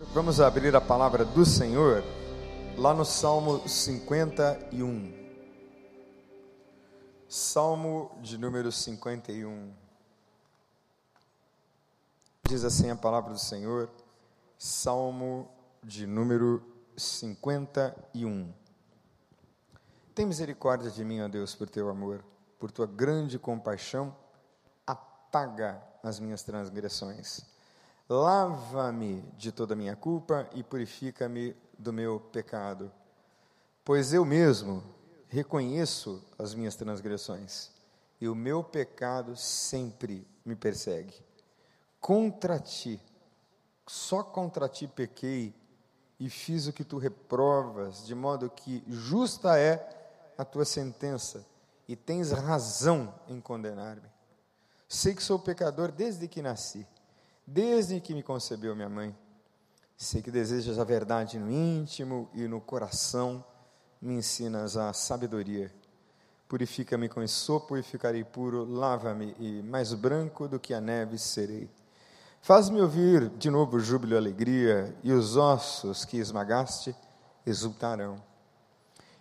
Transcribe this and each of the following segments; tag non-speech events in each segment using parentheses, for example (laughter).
Vamos abrir a palavra do Senhor lá no Salmo 51. Salmo de número 51. Diz assim a palavra do Senhor, Salmo de número 51. Tem misericórdia de mim, ó Deus, por teu amor, por tua grande compaixão, apaga as minhas transgressões Lava-me de toda a minha culpa e purifica-me do meu pecado. Pois eu mesmo reconheço as minhas transgressões e o meu pecado sempre me persegue. Contra ti, só contra ti pequei e fiz o que tu reprovas, de modo que justa é a tua sentença e tens razão em condenar-me. Sei que sou pecador desde que nasci desde que me concebeu minha mãe. Sei que desejas a verdade no íntimo e no coração, me ensinas a sabedoria. Purifica-me com esopo e ficarei puro, lava-me e mais branco do que a neve serei. Faz-me ouvir de novo júbilo e alegria, e os ossos que esmagaste exultarão.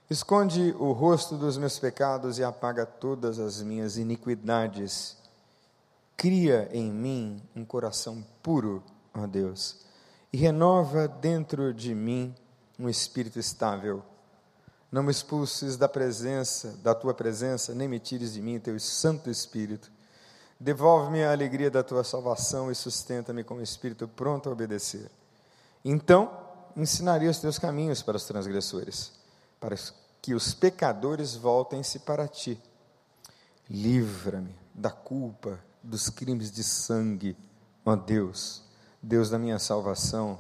Esconde o rosto dos meus pecados e apaga todas as minhas iniquidades Cria em mim um coração puro, ó Deus, e renova dentro de mim um espírito estável. Não me expulses da presença, da tua presença, nem me tires de mim teu Santo Espírito. Devolve-me a alegria da tua salvação e sustenta-me com o espírito pronto a obedecer. Então, ensinarei os teus caminhos para os transgressores, para que os pecadores voltem-se para ti. Livra-me da culpa dos crimes de sangue, ó Deus, Deus da minha salvação,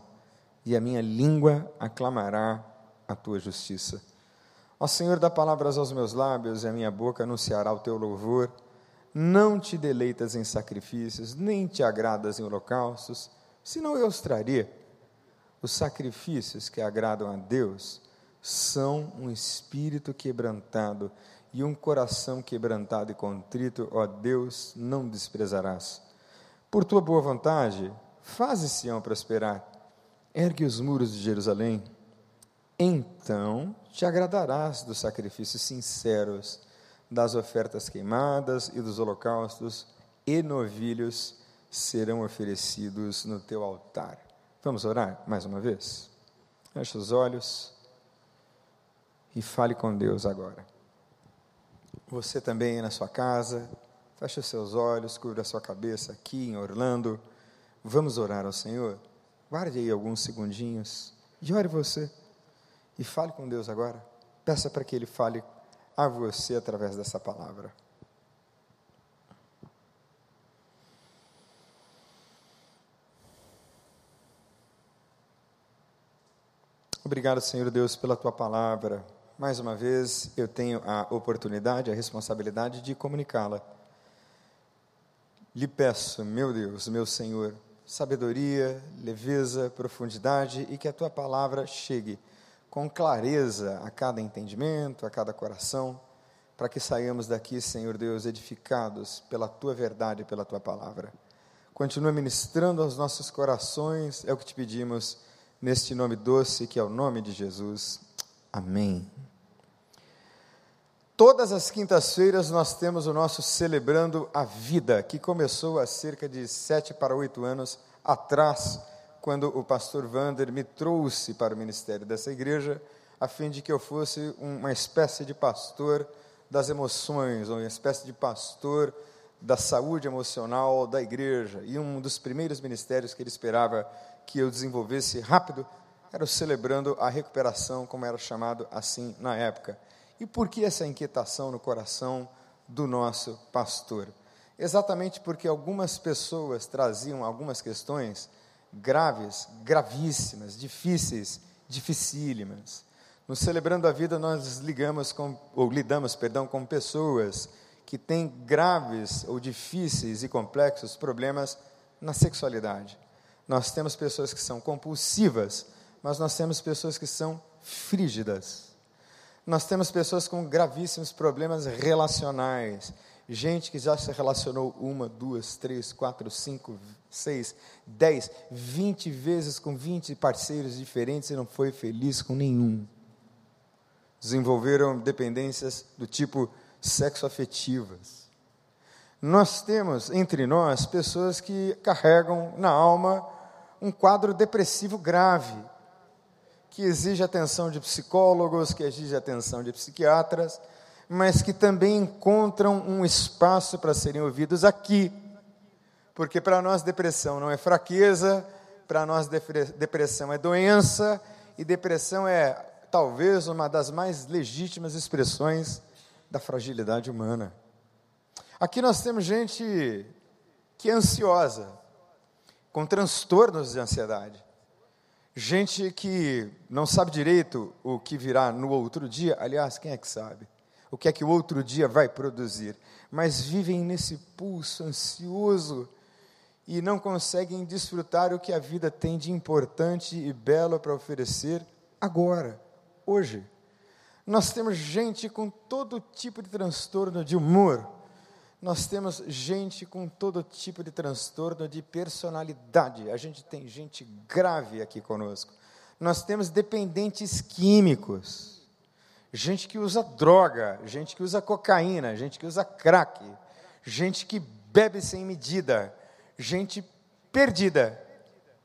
e a minha língua aclamará a tua justiça. Ó Senhor, dá palavras aos meus lábios, e a minha boca anunciará o teu louvor. Não te deleitas em sacrifícios, nem te agradas em holocaustos, senão eu os traria. Os sacrifícios que agradam a Deus são um espírito quebrantado e um coração quebrantado e contrito, ó Deus, não desprezarás. Por tua boa vontade, faze Sião prosperar, ergue os muros de Jerusalém. Então te agradarás dos sacrifícios sinceros, das ofertas queimadas e dos holocaustos, e novilhos serão oferecidos no teu altar. Vamos orar mais uma vez? Feche os olhos e fale com Deus agora. Você também na sua casa, feche os seus olhos, cubra a sua cabeça aqui em Orlando. Vamos orar ao Senhor. Guarde aí alguns segundinhos e ore você. E fale com Deus agora. Peça para que Ele fale a você através dessa palavra. Obrigado, Senhor Deus, pela tua palavra mais uma vez, eu tenho a oportunidade, a responsabilidade de comunicá-la. Lhe peço, meu Deus, meu Senhor, sabedoria, leveza, profundidade e que a tua palavra chegue com clareza a cada entendimento, a cada coração, para que saiamos daqui, Senhor Deus, edificados pela tua verdade e pela tua palavra. Continua ministrando aos nossos corações, é o que te pedimos, neste nome doce que é o nome de Jesus. Amém. Todas as quintas-feiras nós temos o nosso Celebrando a Vida, que começou há cerca de sete para oito anos atrás, quando o pastor Vander me trouxe para o ministério dessa igreja, a fim de que eu fosse uma espécie de pastor das emoções, uma espécie de pastor da saúde emocional da igreja. E um dos primeiros ministérios que ele esperava que eu desenvolvesse rápido era o Celebrando a Recuperação, como era chamado assim na época. E por que essa inquietação no coração do nosso pastor? Exatamente porque algumas pessoas traziam algumas questões graves, gravíssimas, difíceis, dificílimas. No Celebrando a Vida, nós ligamos com, ou lidamos, perdão, com pessoas que têm graves ou difíceis e complexos problemas na sexualidade. Nós temos pessoas que são compulsivas, mas nós temos pessoas que são frígidas. Nós temos pessoas com gravíssimos problemas relacionais, Gente que já se relacionou uma, duas, três, quatro, cinco, seis, dez, vinte vezes com vinte parceiros diferentes e não foi feliz com nenhum. Desenvolveram dependências do tipo sexoafetivas. Nós temos entre nós pessoas que carregam na alma um quadro depressivo grave, que exige atenção de psicólogos, que exige atenção de psiquiatras, mas que também encontram um espaço para serem ouvidos aqui. Porque para nós depressão não é fraqueza, para nós depressão é doença, e depressão é talvez uma das mais legítimas expressões da fragilidade humana. Aqui nós temos gente que é ansiosa, com transtornos de ansiedade. Gente que não sabe direito o que virá no outro dia, aliás, quem é que sabe? O que é que o outro dia vai produzir? Mas vivem nesse pulso ansioso e não conseguem desfrutar o que a vida tem de importante e belo para oferecer agora, hoje. Nós temos gente com todo tipo de transtorno de humor, nós temos gente com todo tipo de transtorno de personalidade. A gente tem gente grave aqui conosco. Nós temos dependentes químicos, gente que usa droga, gente que usa cocaína, gente que usa crack, gente que bebe sem medida, gente perdida,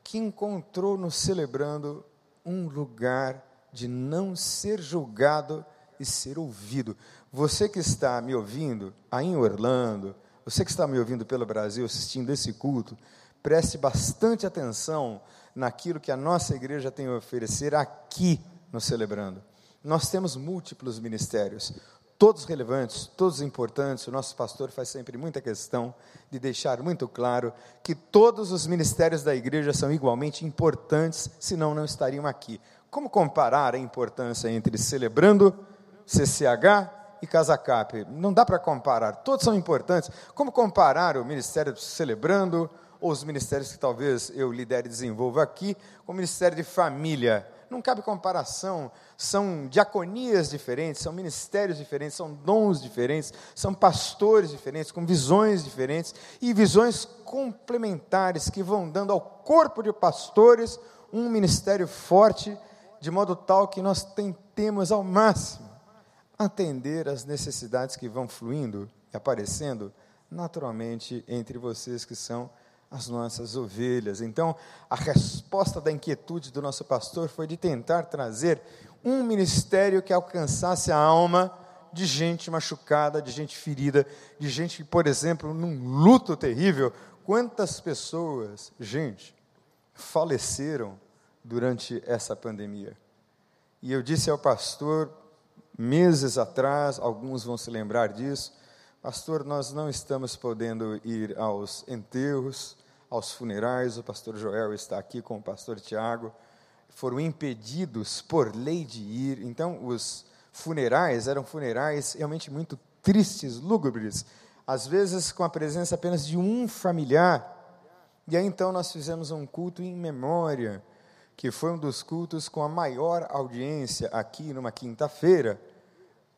que encontrou no celebrando um lugar de não ser julgado e ser ouvido. Você que está me ouvindo aí em Orlando, você que está me ouvindo pelo Brasil, assistindo esse culto, preste bastante atenção naquilo que a nossa igreja tem a oferecer aqui no Celebrando. Nós temos múltiplos ministérios, todos relevantes, todos importantes. O nosso pastor faz sempre muita questão de deixar muito claro que todos os ministérios da igreja são igualmente importantes, senão não estariam aqui. Como comparar a importância entre celebrando, CCH e Casacap. Não dá para comparar, todos são importantes. Como comparar o Ministério Celebrando, ou os ministérios que talvez eu lidere e desenvolva aqui, com o Ministério de Família? Não cabe comparação, são diaconias diferentes, são ministérios diferentes, são dons diferentes, são pastores diferentes, com visões diferentes e visões complementares que vão dando ao corpo de pastores um ministério forte, de modo tal que nós tentemos ao máximo atender às necessidades que vão fluindo e aparecendo naturalmente entre vocês que são as nossas ovelhas. Então, a resposta da inquietude do nosso pastor foi de tentar trazer um ministério que alcançasse a alma de gente machucada, de gente ferida, de gente que, por exemplo, num luto terrível, quantas pessoas, gente, faleceram durante essa pandemia. E eu disse ao pastor, meses atrás, alguns vão se lembrar disso, pastor, nós não estamos podendo ir aos enterros, aos funerais, o pastor Joel está aqui com o pastor Tiago, foram impedidos por lei de ir, então os funerais eram funerais realmente muito tristes, lúgubres, às vezes com a presença apenas de um familiar, e aí então nós fizemos um culto em memória, que foi um dos cultos com a maior audiência aqui numa quinta-feira,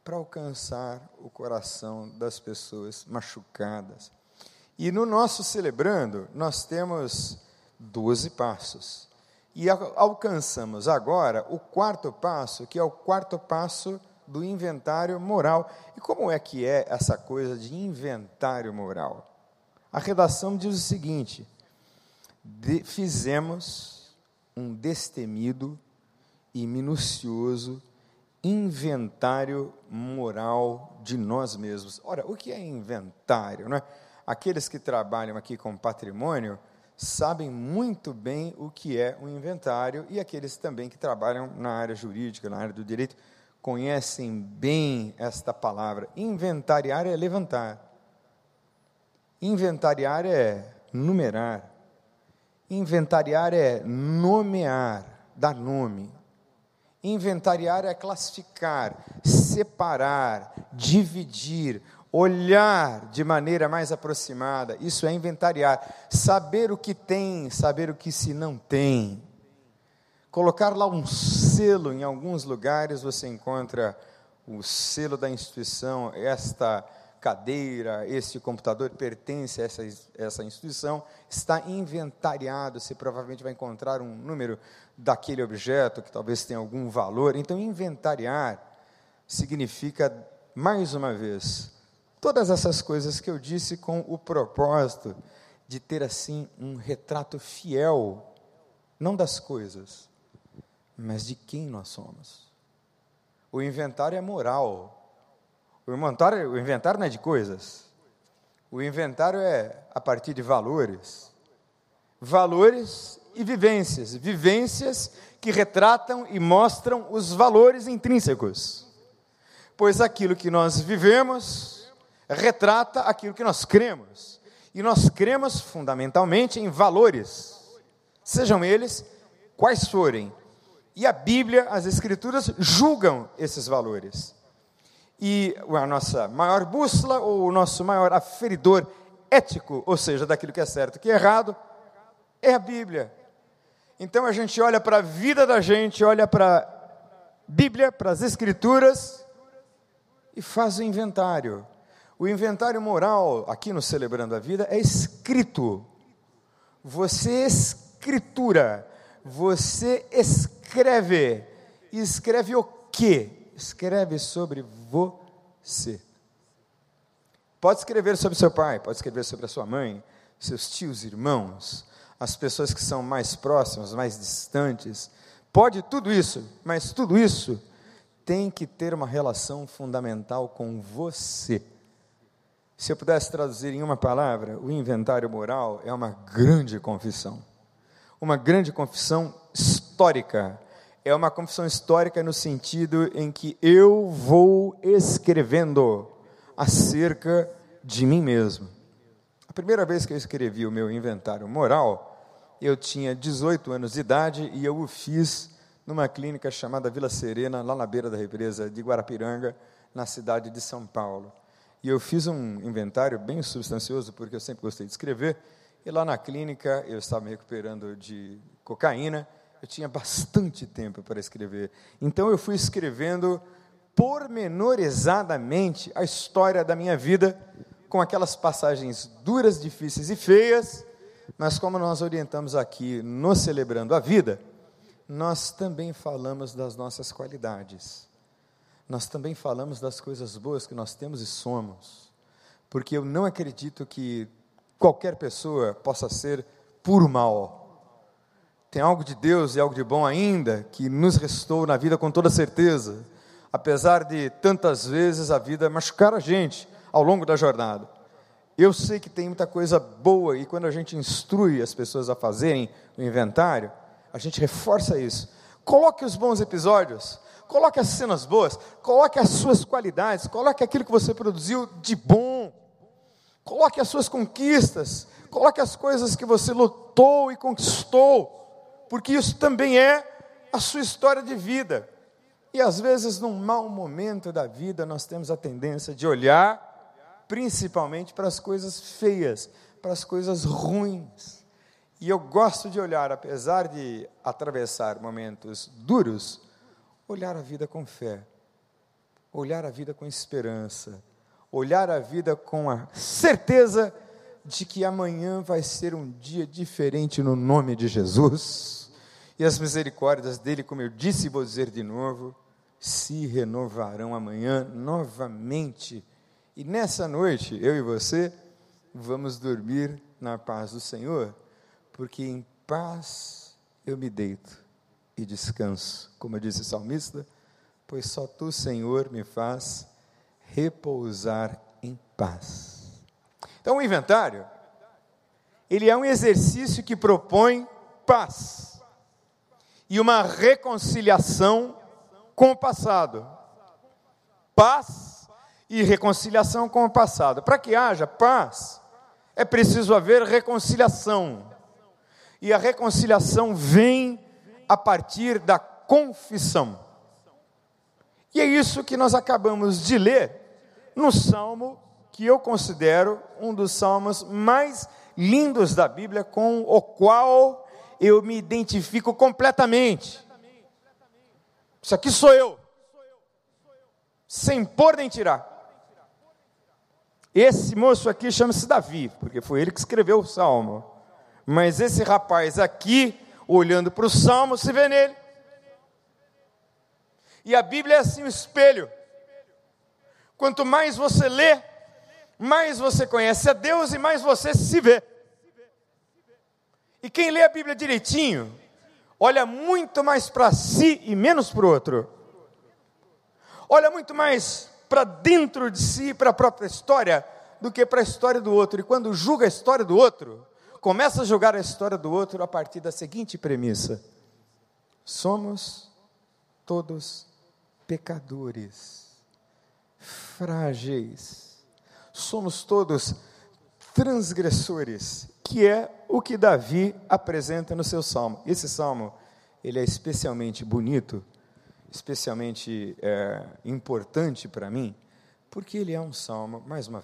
para alcançar o coração das pessoas machucadas. E no nosso celebrando, nós temos 12 passos. E alcançamos agora o quarto passo, que é o quarto passo do inventário moral. E como é que é essa coisa de inventário moral? A redação diz o seguinte: de, fizemos um destemido e minucioso inventário moral de nós mesmos. Ora, o que é inventário? Não é? Aqueles que trabalham aqui com patrimônio sabem muito bem o que é um inventário e aqueles também que trabalham na área jurídica, na área do direito, conhecem bem esta palavra. Inventariar é levantar. Inventariar é numerar. Inventariar é nomear, dar nome. Inventariar é classificar, separar, dividir, olhar de maneira mais aproximada. Isso é inventariar. Saber o que tem, saber o que se não tem. Colocar lá um selo, em alguns lugares você encontra o selo da instituição, esta cadeira, este computador pertence a essa, essa instituição, está inventariado, você provavelmente vai encontrar um número daquele objeto que talvez tenha algum valor. Então, inventariar significa, mais uma vez, todas essas coisas que eu disse com o propósito de ter assim um retrato fiel, não das coisas, mas de quem nós somos. O inventário é moral. O inventário, o inventário não é de coisas. O inventário é a partir de valores. Valores e vivências. Vivências que retratam e mostram os valores intrínsecos. Pois aquilo que nós vivemos retrata aquilo que nós cremos. E nós cremos fundamentalmente em valores, sejam eles quais forem. E a Bíblia, as Escrituras, julgam esses valores. E a nossa maior bússola, ou o nosso maior aferidor ético, ou seja, daquilo que é certo e que é errado, é a Bíblia. Então a gente olha para a vida da gente, olha para a Bíblia, para as Escrituras e faz o inventário. O inventário moral, aqui no Celebrando a Vida, é escrito. Você escritura, você escreve. E escreve o quê? Escreve sobre você. Pode escrever sobre seu pai, pode escrever sobre a sua mãe, seus tios, irmãos, as pessoas que são mais próximas, mais distantes. Pode tudo isso, mas tudo isso tem que ter uma relação fundamental com você. Se eu pudesse traduzir em uma palavra, o inventário moral é uma grande confissão. Uma grande confissão histórica. É uma confissão histórica no sentido em que eu vou escrevendo acerca de mim mesmo. A primeira vez que eu escrevi o meu inventário moral, eu tinha 18 anos de idade e eu o fiz numa clínica chamada Vila Serena, lá na beira da represa de Guarapiranga, na cidade de São Paulo. E eu fiz um inventário bem substancioso, porque eu sempre gostei de escrever. E lá na clínica, eu estava me recuperando de cocaína, eu tinha bastante tempo para escrever. Então eu fui escrevendo pormenorizadamente a história da minha vida, com aquelas passagens duras, difíceis e feias, mas como nós orientamos aqui no Celebrando a Vida, nós também falamos das nossas qualidades nós também falamos das coisas boas que nós temos e somos, porque eu não acredito que qualquer pessoa possa ser puro mal. Tem algo de Deus e algo de bom ainda que nos restou na vida com toda certeza, apesar de tantas vezes a vida machucar a gente ao longo da jornada. Eu sei que tem muita coisa boa e quando a gente instrui as pessoas a fazerem o inventário, a gente reforça isso. Coloque os bons episódios, Coloque as cenas boas, coloque as suas qualidades, coloque aquilo que você produziu de bom. Coloque as suas conquistas, coloque as coisas que você lutou e conquistou, porque isso também é a sua história de vida. E às vezes, num mau momento da vida, nós temos a tendência de olhar principalmente para as coisas feias, para as coisas ruins. E eu gosto de olhar, apesar de atravessar momentos duros, olhar a vida com fé, olhar a vida com esperança, olhar a vida com a certeza de que amanhã vai ser um dia diferente no nome de Jesus. E as misericórdias dele, como eu disse e vou dizer de novo, se renovarão amanhã novamente. E nessa noite, eu e você, vamos dormir na paz do Senhor, porque em paz eu me deito e descanso. Como disse o salmista, pois só tu, Senhor, me faz repousar em paz. Então, o inventário, ele é um exercício que propõe paz e uma reconciliação com o passado. Paz e reconciliação com o passado. Para que haja paz, é preciso haver reconciliação. E a reconciliação vem a partir da confissão. E é isso que nós acabamos de ler no salmo que eu considero um dos salmos mais lindos da Bíblia, com o qual eu me identifico completamente. Isso aqui sou eu, sem pôr nem tirar. Esse moço aqui chama-se Davi, porque foi ele que escreveu o salmo. Mas esse rapaz aqui, olhando para o salmo, se vê nele. E a Bíblia é assim um espelho. Quanto mais você lê, mais você conhece a Deus e mais você se vê. E quem lê a Bíblia direitinho, olha muito mais para si e menos para o outro. Olha muito mais para dentro de si, para a própria história, do que para a história do outro. E quando julga a história do outro, começa a julgar a história do outro a partir da seguinte premissa: somos todos pecadores, frágeis, somos todos transgressores, que é o que Davi apresenta no seu salmo. Esse salmo, ele é especialmente bonito, especialmente é, importante para mim, porque ele é um salmo, mais uma,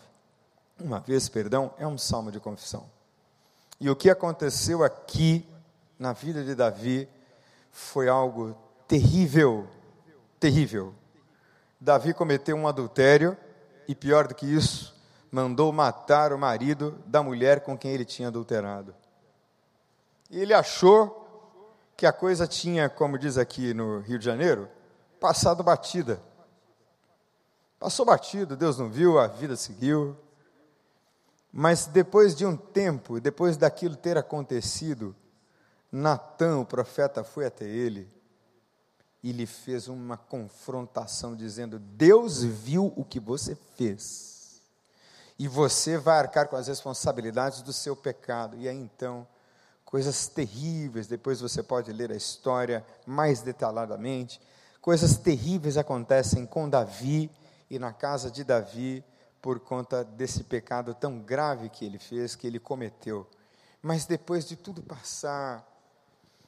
uma vez, perdão, é um salmo de confissão. E o que aconteceu aqui na vida de Davi foi algo terrível, terrível. Davi cometeu um adultério e pior do que isso, mandou matar o marido da mulher com quem ele tinha adulterado. E ele achou que a coisa tinha, como diz aqui no Rio de Janeiro, passado batida. Passou batido, Deus não viu, a vida seguiu. Mas depois de um tempo, depois daquilo ter acontecido, Natan, o profeta, foi até ele e lhe fez uma confrontação, dizendo: Deus viu o que você fez e você vai arcar com as responsabilidades do seu pecado. E aí então, coisas terríveis, depois você pode ler a história mais detalhadamente. Coisas terríveis acontecem com Davi e na casa de Davi por conta desse pecado tão grave que ele fez, que ele cometeu. Mas depois de tudo passar,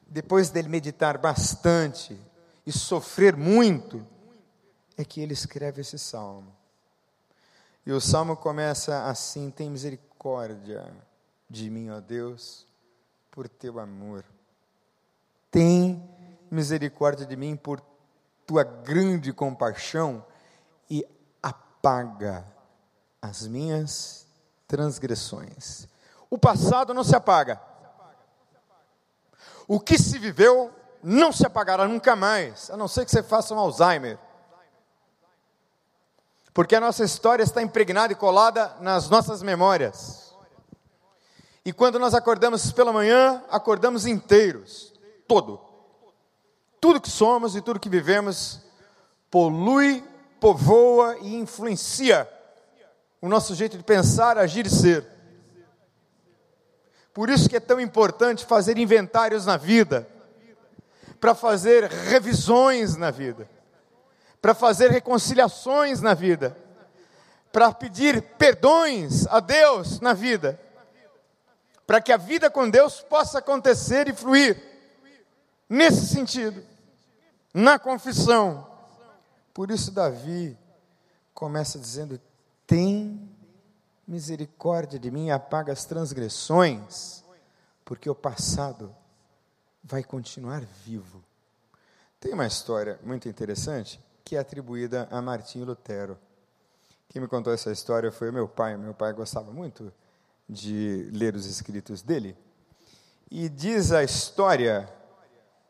depois dele meditar bastante e sofrer muito, é que ele escreve esse salmo. E o salmo começa assim: Tem misericórdia de mim, ó Deus, por teu amor. Tem misericórdia de mim por tua grande compaixão e apaga as minhas transgressões. O passado não se apaga. O que se viveu não se apagará nunca mais, a não ser que você faça um Alzheimer porque a nossa história está impregnada e colada nas nossas memórias. E quando nós acordamos pela manhã, acordamos inteiros, todo. Tudo que somos e tudo que vivemos polui, povoa e influencia o nosso jeito de pensar, agir e ser. Por isso que é tão importante fazer inventários na vida, para fazer revisões na vida para fazer reconciliações na vida, para pedir perdões a Deus na vida, para que a vida com Deus possa acontecer e fluir. Nesse sentido, na confissão. Por isso, Davi começa dizendo: Tem misericórdia de mim, apaga as transgressões, porque o passado vai continuar vivo. Tem uma história muito interessante que é atribuída a Martinho Lutero. Quem me contou essa história foi meu pai. Meu pai gostava muito de ler os escritos dele. E diz a história,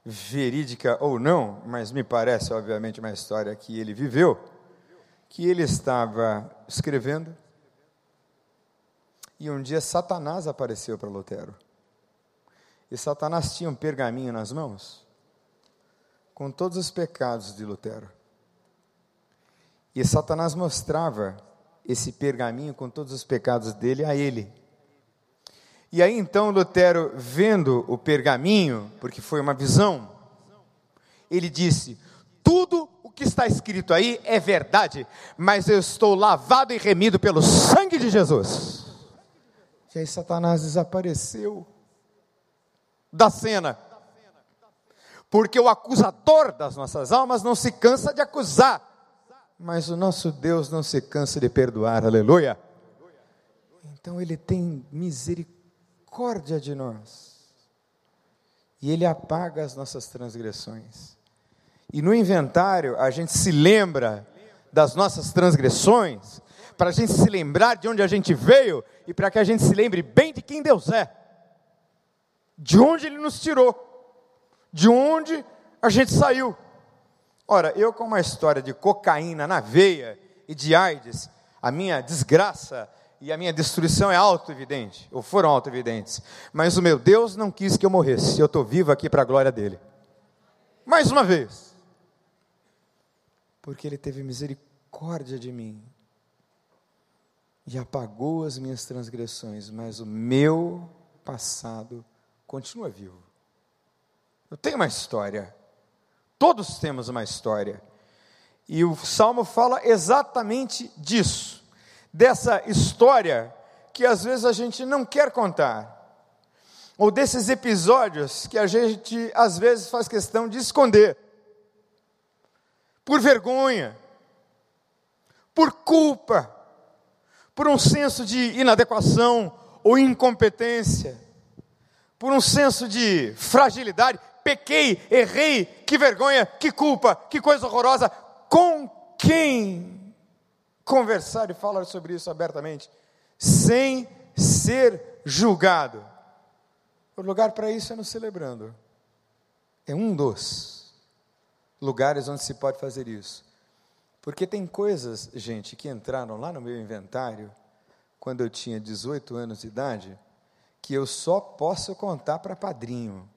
verídica ou não, mas me parece, obviamente, uma história que ele viveu, que ele estava escrevendo e um dia Satanás apareceu para Lutero. E Satanás tinha um pergaminho nas mãos com todos os pecados de Lutero. E Satanás mostrava esse pergaminho com todos os pecados dele a ele. E aí então Lutero, vendo o pergaminho, porque foi uma visão, ele disse: Tudo o que está escrito aí é verdade, mas eu estou lavado e remido pelo sangue de Jesus. E aí Satanás desapareceu da cena. Porque o acusador das nossas almas não se cansa de acusar mas o nosso Deus não se cansa de perdoar, aleluia. Então Ele tem misericórdia de nós, e Ele apaga as nossas transgressões. E no inventário, a gente se lembra das nossas transgressões, para a gente se lembrar de onde a gente veio e para que a gente se lembre bem de quem Deus é, de onde Ele nos tirou, de onde a gente saiu. Ora, eu com uma história de cocaína na veia e de AIDS, a minha desgraça e a minha destruição é auto-evidente, ou foram auto-evidentes. Mas o meu Deus não quis que eu morresse, eu estou vivo aqui para a glória dele. Mais uma vez. Porque ele teve misericórdia de mim e apagou as minhas transgressões, mas o meu passado continua vivo. Eu tenho uma história. Todos temos uma história. E o salmo fala exatamente disso dessa história que às vezes a gente não quer contar, ou desses episódios que a gente às vezes faz questão de esconder, por vergonha, por culpa, por um senso de inadequação ou incompetência, por um senso de fragilidade, pequei, errei, que vergonha, que culpa, que coisa horrorosa. Com quem conversar e falar sobre isso abertamente, sem ser julgado. O lugar para isso é no celebrando. É um dos lugares onde se pode fazer isso. Porque tem coisas, gente, que entraram lá no meu inventário quando eu tinha 18 anos de idade, que eu só posso contar para padrinho.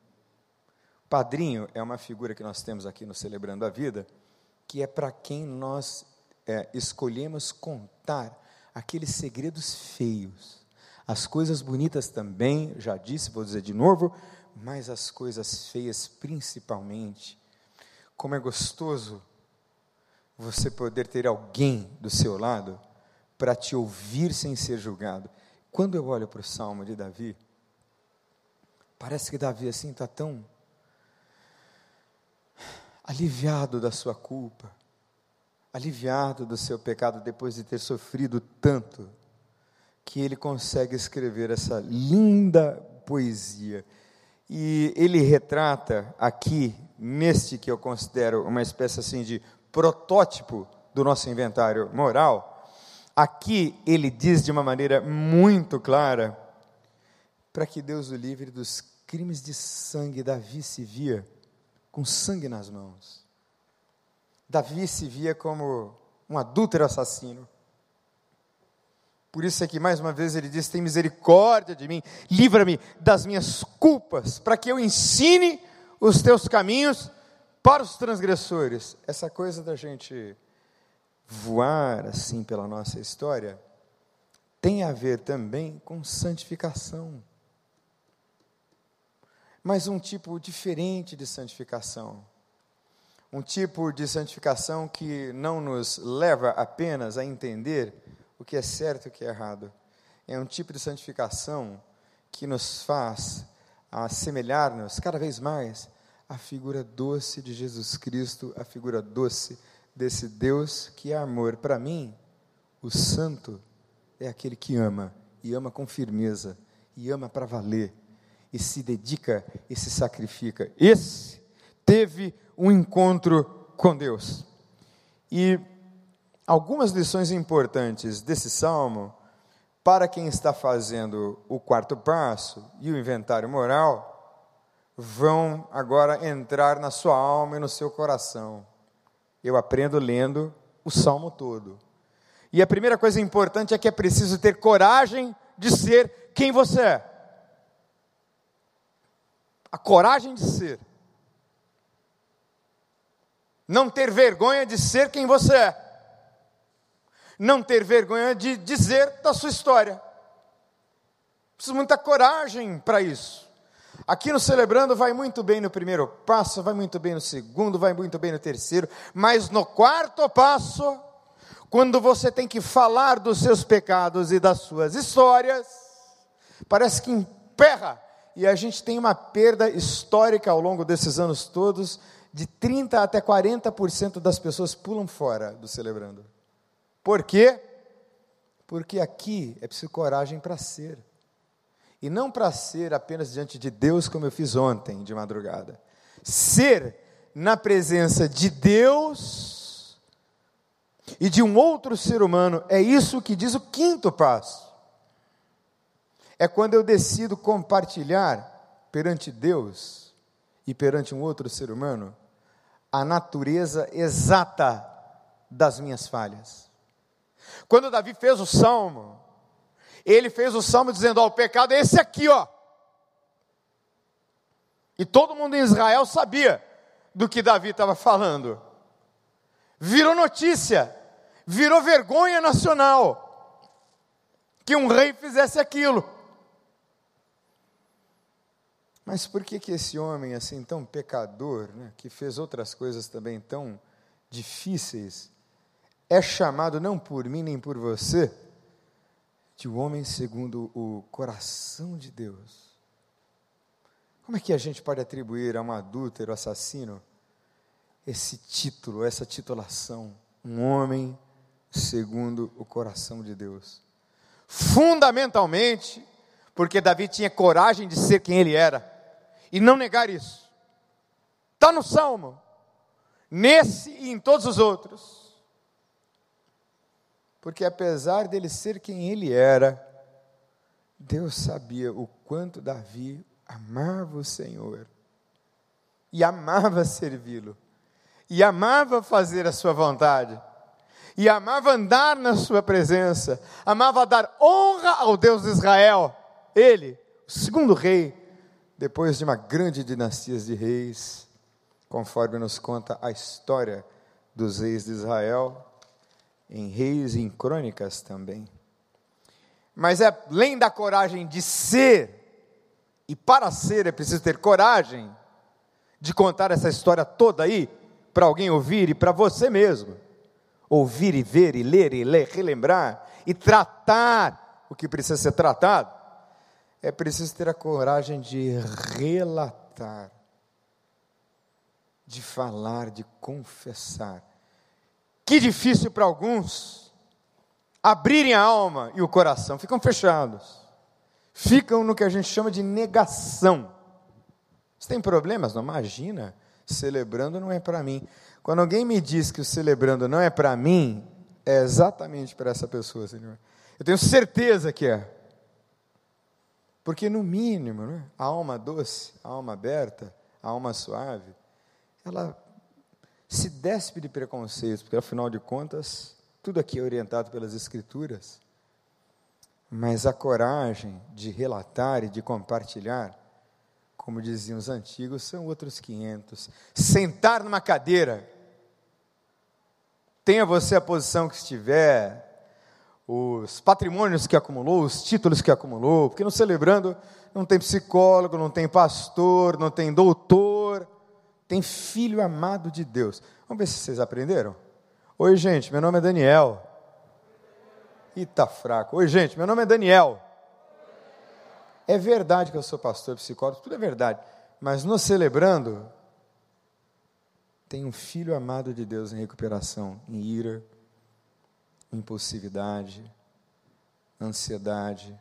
Padrinho é uma figura que nós temos aqui no Celebrando a Vida, que é para quem nós é, escolhemos contar aqueles segredos feios. As coisas bonitas também, já disse, vou dizer de novo, mas as coisas feias principalmente. Como é gostoso você poder ter alguém do seu lado para te ouvir sem ser julgado. Quando eu olho para o salmo de Davi, parece que Davi assim está tão aliviado da sua culpa, aliviado do seu pecado depois de ter sofrido tanto, que ele consegue escrever essa linda poesia. E ele retrata aqui, neste que eu considero uma espécie assim de protótipo do nosso inventário moral, aqui ele diz de uma maneira muito clara, para que Deus o livre dos crimes de sangue, Davi se via com sangue nas mãos. Davi se via como um adúltero assassino. Por isso é que mais uma vez ele diz: tem misericórdia de mim, livra-me das minhas culpas, para que eu ensine os teus caminhos para os transgressores. Essa coisa da gente voar assim pela nossa história tem a ver também com santificação. Mas um tipo diferente de santificação um tipo de santificação que não nos leva apenas a entender o que é certo e o que é errado. É um tipo de santificação que nos faz assemelhar-nos cada vez mais à figura doce de Jesus Cristo, a figura doce desse Deus que é amor. Para mim, o santo é aquele que ama, e ama com firmeza, e ama para valer, e se dedica e se sacrifica. Esse teve um encontro com Deus. E algumas lições importantes desse salmo para quem está fazendo o quarto passo e o inventário moral vão agora entrar na sua alma e no seu coração. Eu aprendo lendo o salmo todo. E a primeira coisa importante é que é preciso ter coragem de ser quem você é. A coragem de ser. Não ter vergonha de ser quem você é. Não ter vergonha de dizer da sua história. Precisa muita coragem para isso. Aqui no Celebrando vai muito bem no primeiro passo, vai muito bem no segundo, vai muito bem no terceiro, mas no quarto passo, quando você tem que falar dos seus pecados e das suas histórias, parece que emperra, e a gente tem uma perda histórica ao longo desses anos todos de 30% até 40% das pessoas pulam fora do celebrando. Por quê? Porque aqui é preciso coragem para ser. E não para ser apenas diante de Deus, como eu fiz ontem de madrugada. Ser na presença de Deus e de um outro ser humano. É isso que diz o quinto passo. É quando eu decido compartilhar perante Deus e perante um outro ser humano a natureza exata das minhas falhas. Quando Davi fez o salmo, ele fez o salmo dizendo: Ó, o pecado é esse aqui, ó. E todo mundo em Israel sabia do que Davi estava falando. Virou notícia, virou vergonha nacional que um rei fizesse aquilo. Mas por que que esse homem assim tão pecador, né, que fez outras coisas também tão difíceis, é chamado não por mim nem por você, de um homem segundo o coração de Deus? Como é que a gente pode atribuir a um adúltero, assassino, esse título, essa titulação? Um homem segundo o coração de Deus. Fundamentalmente, porque Davi tinha coragem de ser quem ele era e não negar isso. Está no Salmo, nesse e em todos os outros. Porque apesar dele ser quem ele era, Deus sabia o quanto Davi amava o Senhor, e amava servi-lo, e amava fazer a sua vontade, e amava andar na sua presença, amava dar honra ao Deus de Israel, ele, o segundo rei, depois de uma grande dinastia de reis, conforme nos conta a história dos reis de Israel, em reis e em crônicas também. Mas é além da coragem de ser e para ser é preciso ter coragem de contar essa história toda aí para alguém ouvir e para você mesmo. Ouvir e ver e ler e ler, relembrar e tratar o que precisa ser tratado. É preciso ter a coragem de relatar, de falar, de confessar. Que difícil para alguns abrirem a alma e o coração, ficam fechados ficam no que a gente chama de negação. Você tem problemas? Não imagina, celebrando não é para mim. Quando alguém me diz que o celebrando não é para mim, é exatamente para essa pessoa, Senhor. Eu tenho certeza que é. Porque, no mínimo, né, a alma doce, a alma aberta, a alma suave, ela se despe de preconceitos, porque, afinal de contas, tudo aqui é orientado pelas Escrituras. Mas a coragem de relatar e de compartilhar, como diziam os antigos, são outros 500. Sentar numa cadeira, tenha você a posição que estiver, os patrimônios que acumulou, os títulos que acumulou, porque no celebrando não tem psicólogo, não tem pastor, não tem doutor, tem filho amado de Deus. Vamos ver se vocês aprenderam? Oi, gente, meu nome é Daniel. E tá fraco. Oi, gente, meu nome é Daniel. É verdade que eu sou pastor, psicólogo, tudo é verdade. Mas no celebrando, tem um filho amado de Deus em recuperação, em ira, impulsividade, ansiedade,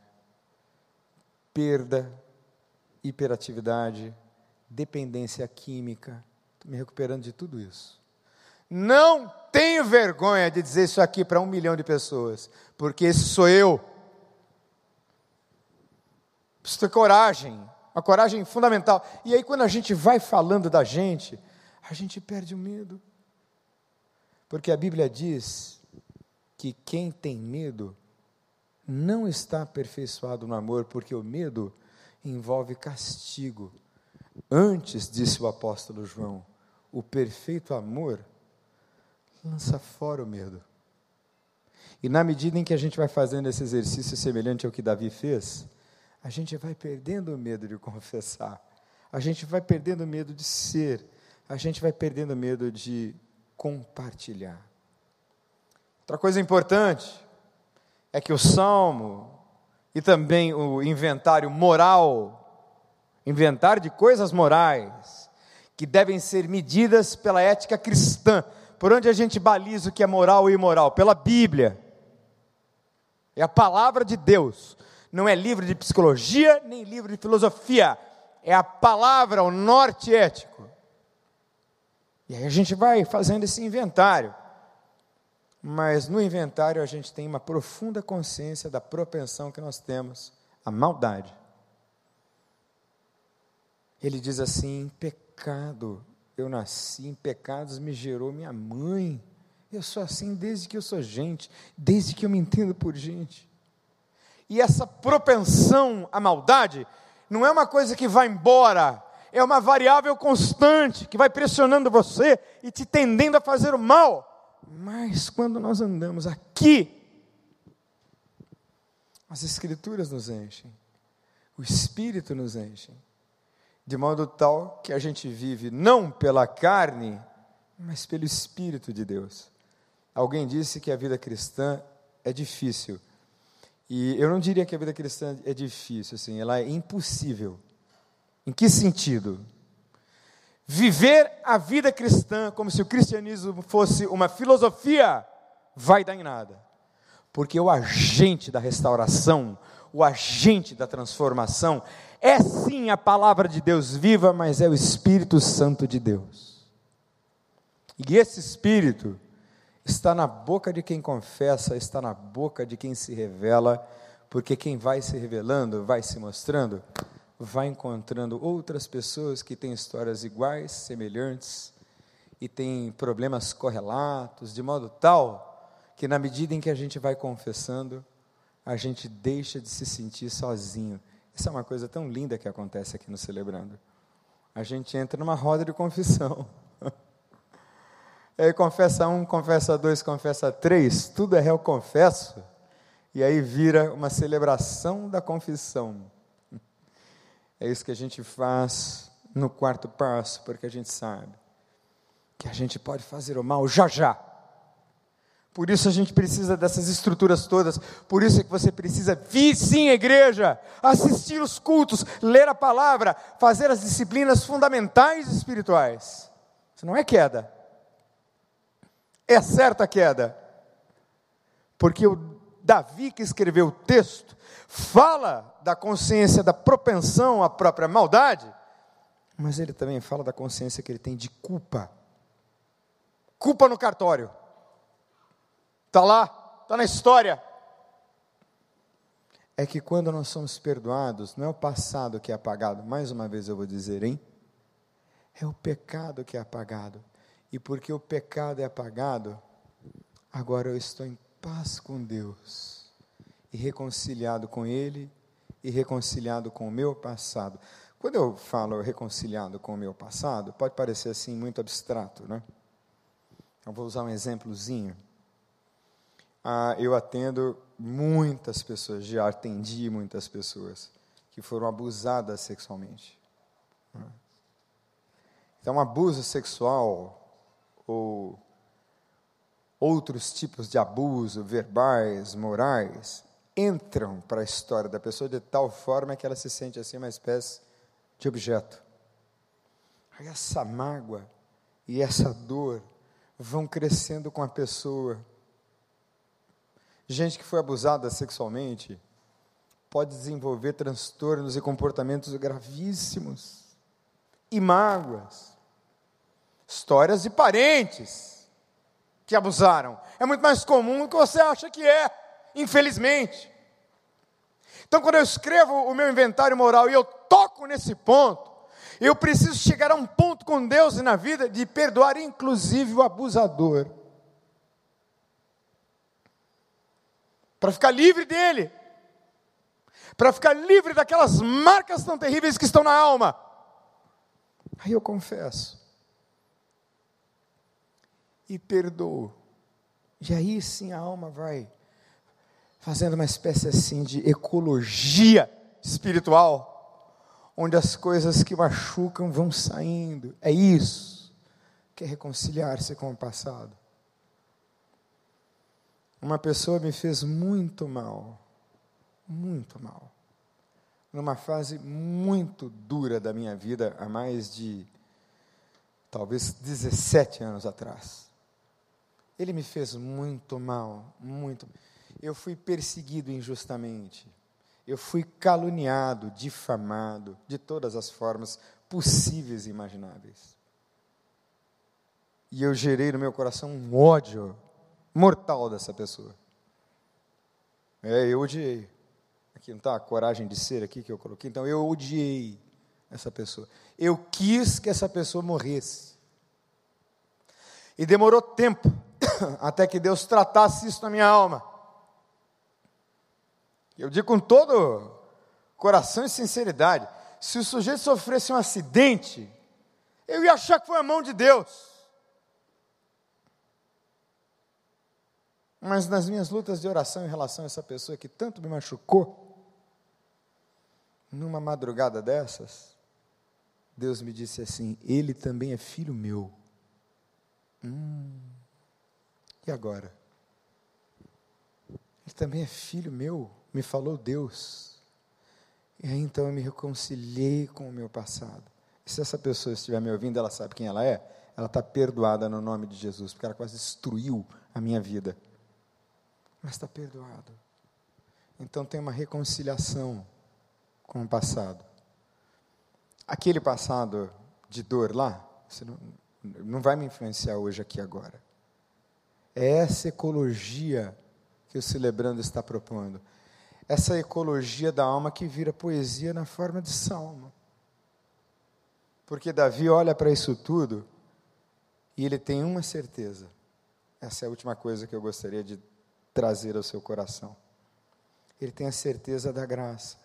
perda, hiperatividade, dependência química. Estou me recuperando de tudo isso. Não tenho vergonha de dizer isso aqui para um milhão de pessoas, porque esse sou eu. Preciso ter coragem, uma coragem fundamental. E aí, quando a gente vai falando da gente, a gente perde o medo. Porque a Bíblia diz que quem tem medo não está aperfeiçoado no amor, porque o medo envolve castigo. Antes, disse o apóstolo João, o perfeito amor lança fora o medo. E na medida em que a gente vai fazendo esse exercício semelhante ao que Davi fez, a gente vai perdendo o medo de (laughs) confessar, a gente vai perdendo o medo de ser, a gente vai perdendo o medo de compartilhar. Outra coisa importante é que o salmo e também o inventário moral, inventário de coisas morais, que devem ser medidas pela ética cristã, por onde a gente baliza o que é moral e imoral? Pela Bíblia. É a palavra de Deus. Não é livro de psicologia, nem livro de filosofia. É a palavra, o norte ético. E aí a gente vai fazendo esse inventário. Mas no inventário a gente tem uma profunda consciência da propensão que nós temos à maldade. Ele diz assim: pecado, eu nasci em pecados, me gerou minha mãe. Eu sou assim desde que eu sou gente, desde que eu me entendo por gente. E essa propensão à maldade não é uma coisa que vai embora, é uma variável constante que vai pressionando você e te tendendo a fazer o mal. Mas quando nós andamos aqui, as Escrituras nos enchem, o Espírito nos enche, de modo tal que a gente vive não pela carne, mas pelo Espírito de Deus. Alguém disse que a vida cristã é difícil. E eu não diria que a vida cristã é difícil, assim, ela é impossível. Em que sentido? Viver a vida cristã como se o cristianismo fosse uma filosofia vai dar em nada. Porque o agente da restauração, o agente da transformação, é sim a palavra de Deus viva, mas é o Espírito Santo de Deus. E esse Espírito está na boca de quem confessa, está na boca de quem se revela, porque quem vai se revelando, vai se mostrando, vai encontrando outras pessoas que têm histórias iguais, semelhantes e têm problemas correlatos, de modo tal que na medida em que a gente vai confessando, a gente deixa de se sentir sozinho. Isso é uma coisa tão linda que acontece aqui no Celebrando. A gente entra numa roda de confissão. (laughs) Aí confessa um, confessa dois, confessa três, tudo é réu confesso. E aí vira uma celebração da confissão. É isso que a gente faz no quarto passo, porque a gente sabe que a gente pode fazer o mal já já. Por isso a gente precisa dessas estruturas todas. Por isso é que você precisa vir sim à igreja, assistir os cultos, ler a palavra, fazer as disciplinas fundamentais espirituais. Isso não é queda. É certa queda. Porque o Davi que escreveu o texto fala da consciência da propensão à própria maldade, mas ele também fala da consciência que ele tem de culpa. Culpa no cartório. Está lá, está na história. É que quando nós somos perdoados, não é o passado que é apagado, mais uma vez eu vou dizer, hein? É o pecado que é apagado. E porque o pecado é apagado, agora eu estou em paz com Deus e reconciliado com Ele e reconciliado com o meu passado. Quando eu falo reconciliado com o meu passado, pode parecer assim muito abstrato, né? Eu vou usar um exemplozinho. Ah, eu atendo muitas pessoas, já atendi muitas pessoas que foram abusadas sexualmente. Né? Então, abuso sexual ou outros tipos de abuso, verbais, morais, entram para a história da pessoa de tal forma que ela se sente assim uma espécie de objeto. Essa mágoa e essa dor vão crescendo com a pessoa. Gente que foi abusada sexualmente pode desenvolver transtornos e comportamentos gravíssimos e mágoas Histórias de parentes que abusaram. É muito mais comum do que você acha que é, infelizmente. Então, quando eu escrevo o meu inventário moral e eu toco nesse ponto, eu preciso chegar a um ponto com Deus na vida de perdoar, inclusive, o abusador. Para ficar livre dele. Para ficar livre daquelas marcas tão terríveis que estão na alma. Aí eu confesso e perdoo. E aí sim a alma vai fazendo uma espécie assim de ecologia espiritual, onde as coisas que machucam vão saindo. É isso que é reconciliar-se com o passado. Uma pessoa me fez muito mal, muito mal, numa fase muito dura da minha vida, há mais de talvez 17 anos atrás. Ele me fez muito mal, muito. Eu fui perseguido injustamente. Eu fui caluniado, difamado, de todas as formas possíveis e imagináveis. E eu gerei no meu coração um ódio mortal dessa pessoa. É, eu odiei. Aqui não está a coragem de ser aqui que eu coloquei. Então, eu odiei essa pessoa. Eu quis que essa pessoa morresse. E demorou tempo (coughs) até que Deus tratasse isso na minha alma. Eu digo com todo coração e sinceridade: se o sujeito sofresse um acidente, eu ia achar que foi a mão de Deus. Mas nas minhas lutas de oração em relação a essa pessoa que tanto me machucou, numa madrugada dessas, Deus me disse assim: Ele também é filho meu. Hum, e agora? Ele também é filho meu, me falou Deus. E aí então eu me reconciliei com o meu passado. E se essa pessoa estiver me ouvindo, ela sabe quem ela é? Ela está perdoada no nome de Jesus, porque ela quase destruiu a minha vida mas está perdoado. Então tem uma reconciliação com o passado. Aquele passado de dor lá, não, não vai me influenciar hoje aqui agora. É essa ecologia que o Celebrando está propondo. Essa ecologia da alma que vira poesia na forma de salmo. Porque Davi olha para isso tudo e ele tem uma certeza. Essa é a última coisa que eu gostaria de trazer ao seu coração. Ele tem a certeza da graça.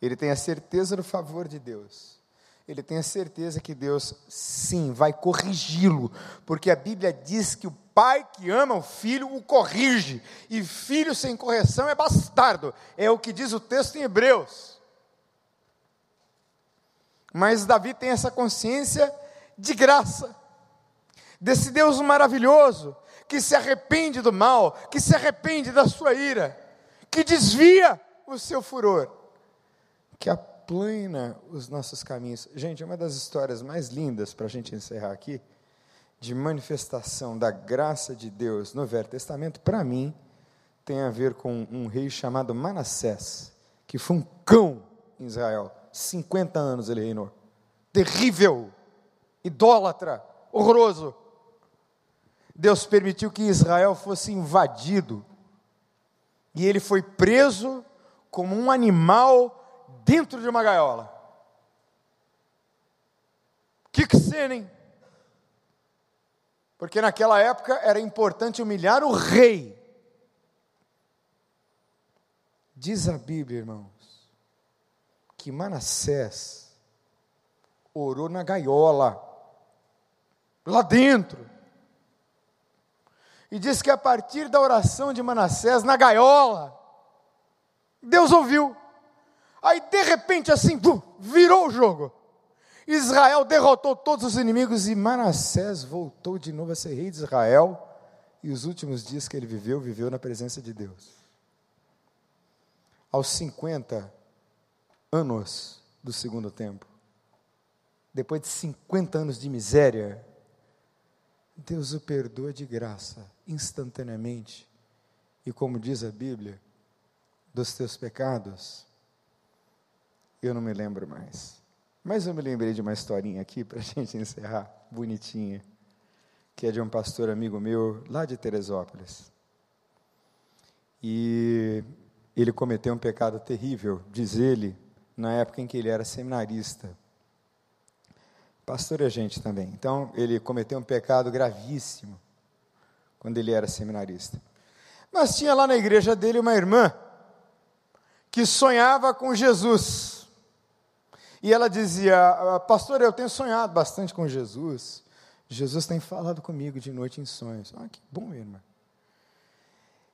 Ele tem a certeza do favor de Deus. Ele tem a certeza que Deus, sim, vai corrigi-lo, porque a Bíblia diz que o pai que ama o filho o corrige, e filho sem correção é bastardo, é o que diz o texto em Hebreus. Mas Davi tem essa consciência de graça, desse Deus maravilhoso, que se arrepende do mal, que se arrepende da sua ira, que desvia o seu furor, que aplana os nossos caminhos. Gente, é uma das histórias mais lindas para a gente encerrar aqui, de manifestação da graça de Deus no Velho Testamento, para mim, tem a ver com um rei chamado Manassés, que foi um cão em Israel. 50 anos ele reinou. Terrível, idólatra, horroroso. Deus permitiu que Israel fosse invadido. E ele foi preso como um animal dentro de uma gaiola. Que que hein? Porque naquela época era importante humilhar o rei. Diz a Bíblia, irmãos, que Manassés orou na gaiola, lá dentro. E diz que a partir da oração de Manassés na gaiola, Deus ouviu. Aí de repente assim, virou o jogo. Israel derrotou todos os inimigos e Manassés voltou de novo a ser rei de Israel. E os últimos dias que ele viveu, viveu na presença de Deus. Aos 50 anos do segundo tempo, depois de 50 anos de miséria, Deus o perdoa de graça, instantaneamente. E como diz a Bíblia, dos teus pecados, eu não me lembro mais. Mas eu me lembrei de uma historinha aqui para a (laughs) gente encerrar, bonitinha, que é de um pastor amigo meu lá de Teresópolis. E ele cometeu um pecado terrível, diz ele, na época em que ele era seminarista. Pastor é gente também. Então, ele cometeu um pecado gravíssimo quando ele era seminarista. Mas tinha lá na igreja dele uma irmã que sonhava com Jesus. E ela dizia: ah, Pastor, eu tenho sonhado bastante com Jesus. Jesus tem falado comigo de noite em sonhos. Ah, que bom, irmã.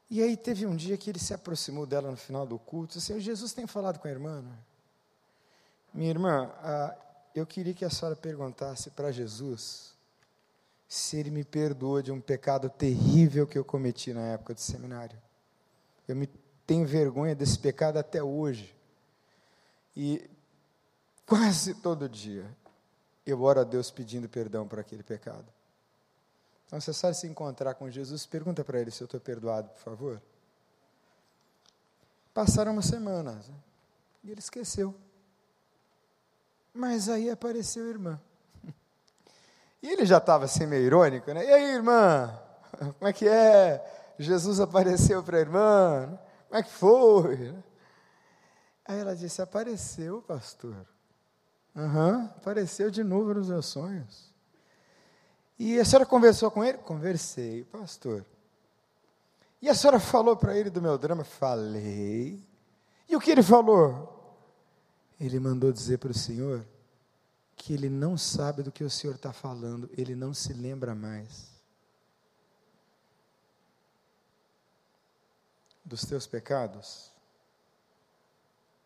E aí teve um dia que ele se aproximou dela no final do culto assim: Jesus tem falado com a irmã? Né? Minha irmã, ah, eu queria que a senhora perguntasse para Jesus se ele me perdoa de um pecado terrível que eu cometi na época do seminário. Eu me tenho vergonha desse pecado até hoje. E quase todo dia eu oro a Deus pedindo perdão por aquele pecado. Então, a senhora se encontrar com Jesus, pergunta para ele se eu estou perdoado, por favor. Passaram umas semanas né? e ele esqueceu. Mas aí apareceu a irmã. (laughs) E ele já estava assim meio irônico, né? E aí, irmã? (laughs) Como é que é? Jesus apareceu para a irmã? Como é que foi? Aí ela disse: Apareceu, pastor. Aham, uhum, apareceu de novo nos meus sonhos. E a senhora conversou com ele? Conversei, pastor. E a senhora falou para ele do meu drama? Falei. E o que ele falou? Ele mandou dizer para o senhor que ele não sabe do que o senhor está falando, ele não se lembra mais. Dos teus pecados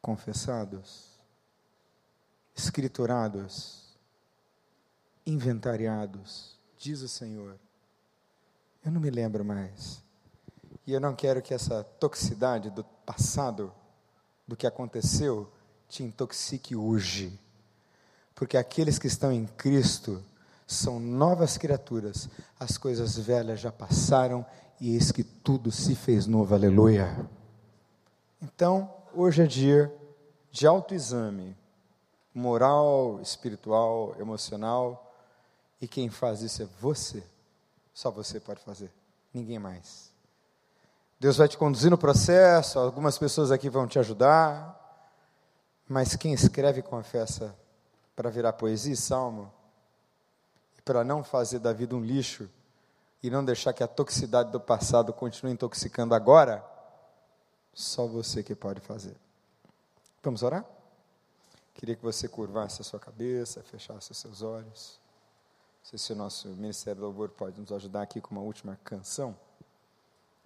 confessados, escriturados, inventariados, diz o Senhor. Eu não me lembro mais. E eu não quero que essa toxicidade do passado, do que aconteceu, te intoxique hoje. Porque aqueles que estão em Cristo são novas criaturas. As coisas velhas já passaram e eis que tudo se fez novo. Aleluia. Então, hoje é dia de autoexame moral, espiritual, emocional. E quem faz isso é você. Só você pode fazer. Ninguém mais. Deus vai te conduzir no processo, algumas pessoas aqui vão te ajudar, mas quem escreve e confessa para virar poesia e salmo, para não fazer da vida um lixo, e não deixar que a toxicidade do passado continue intoxicando agora, só você que pode fazer. Vamos orar? Queria que você curvasse a sua cabeça, fechasse os seus olhos. Não sei se o nosso Ministério do Louvor pode nos ajudar aqui com uma última canção.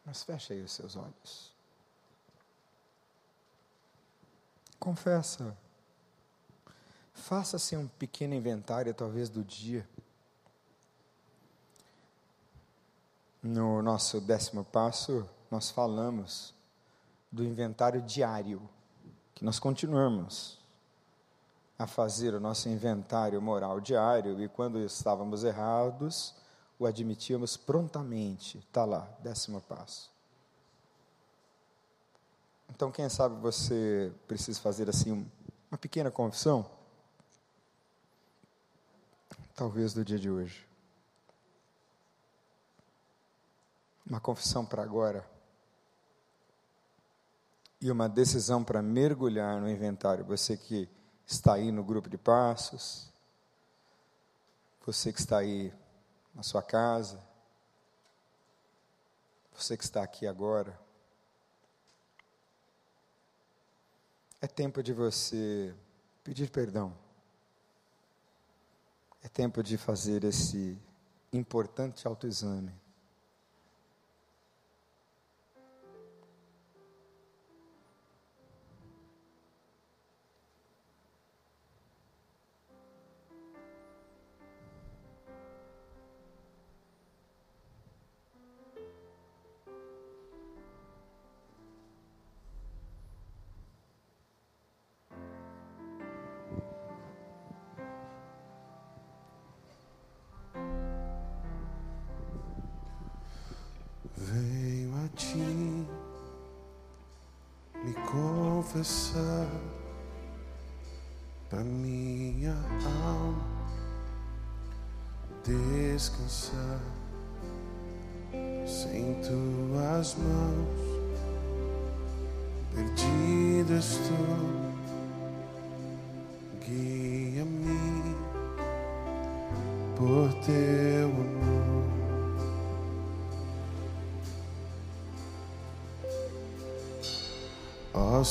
Mas feche aí os seus olhos. Confessa. Faça-se um pequeno inventário, talvez, do dia. No nosso décimo passo, nós falamos do inventário diário, que nós continuamos a fazer o nosso inventário moral diário e quando estávamos errados, o admitíamos prontamente. Está lá, décimo passo. Então, quem sabe você precisa fazer assim uma pequena confissão? Talvez do dia de hoje. Uma confissão para agora. E uma decisão para mergulhar no inventário. Você que está aí no grupo de passos, você que está aí na sua casa, você que está aqui agora. É tempo de você pedir perdão. É tempo de fazer esse importante autoexame.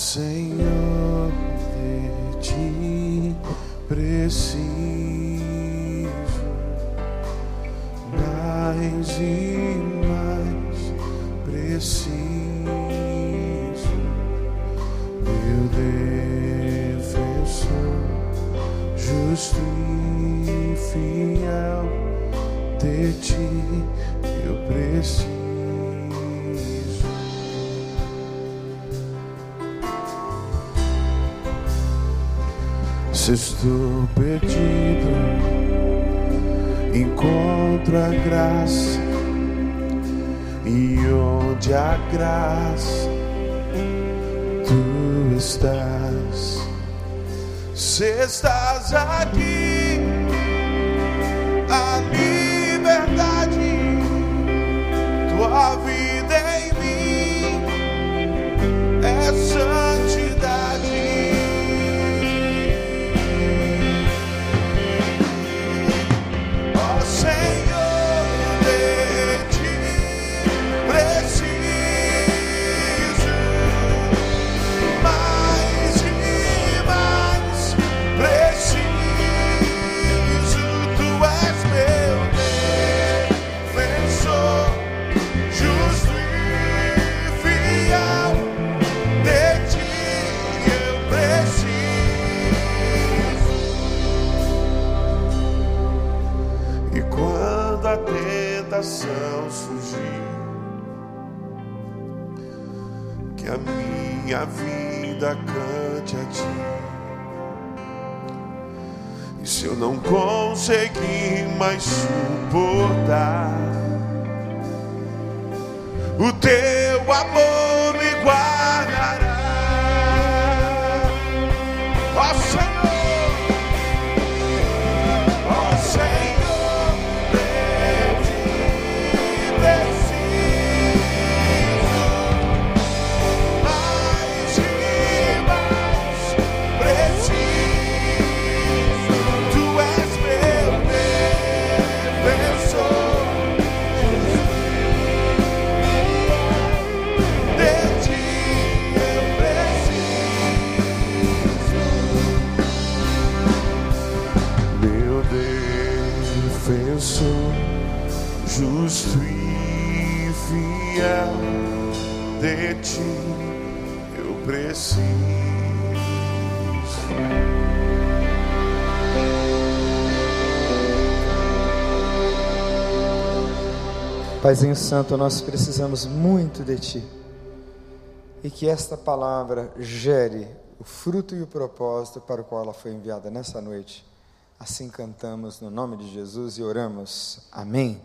Senhor, de ti preciso mais e mais preciso, meu defensor, justo e fiel de ti eu preciso. Se estou perdido, encontro a graça, e onde a graça tu estás, se estás aqui, que a minha vida cante a ti. E se eu não conseguir mais suportar, o teu amor fiel. De ti eu preciso. Paizinho Santo, nós precisamos muito de Ti. E que esta palavra gere o fruto e o propósito para o qual ela foi enviada nessa noite. Assim cantamos no nome de Jesus e oramos. Amém.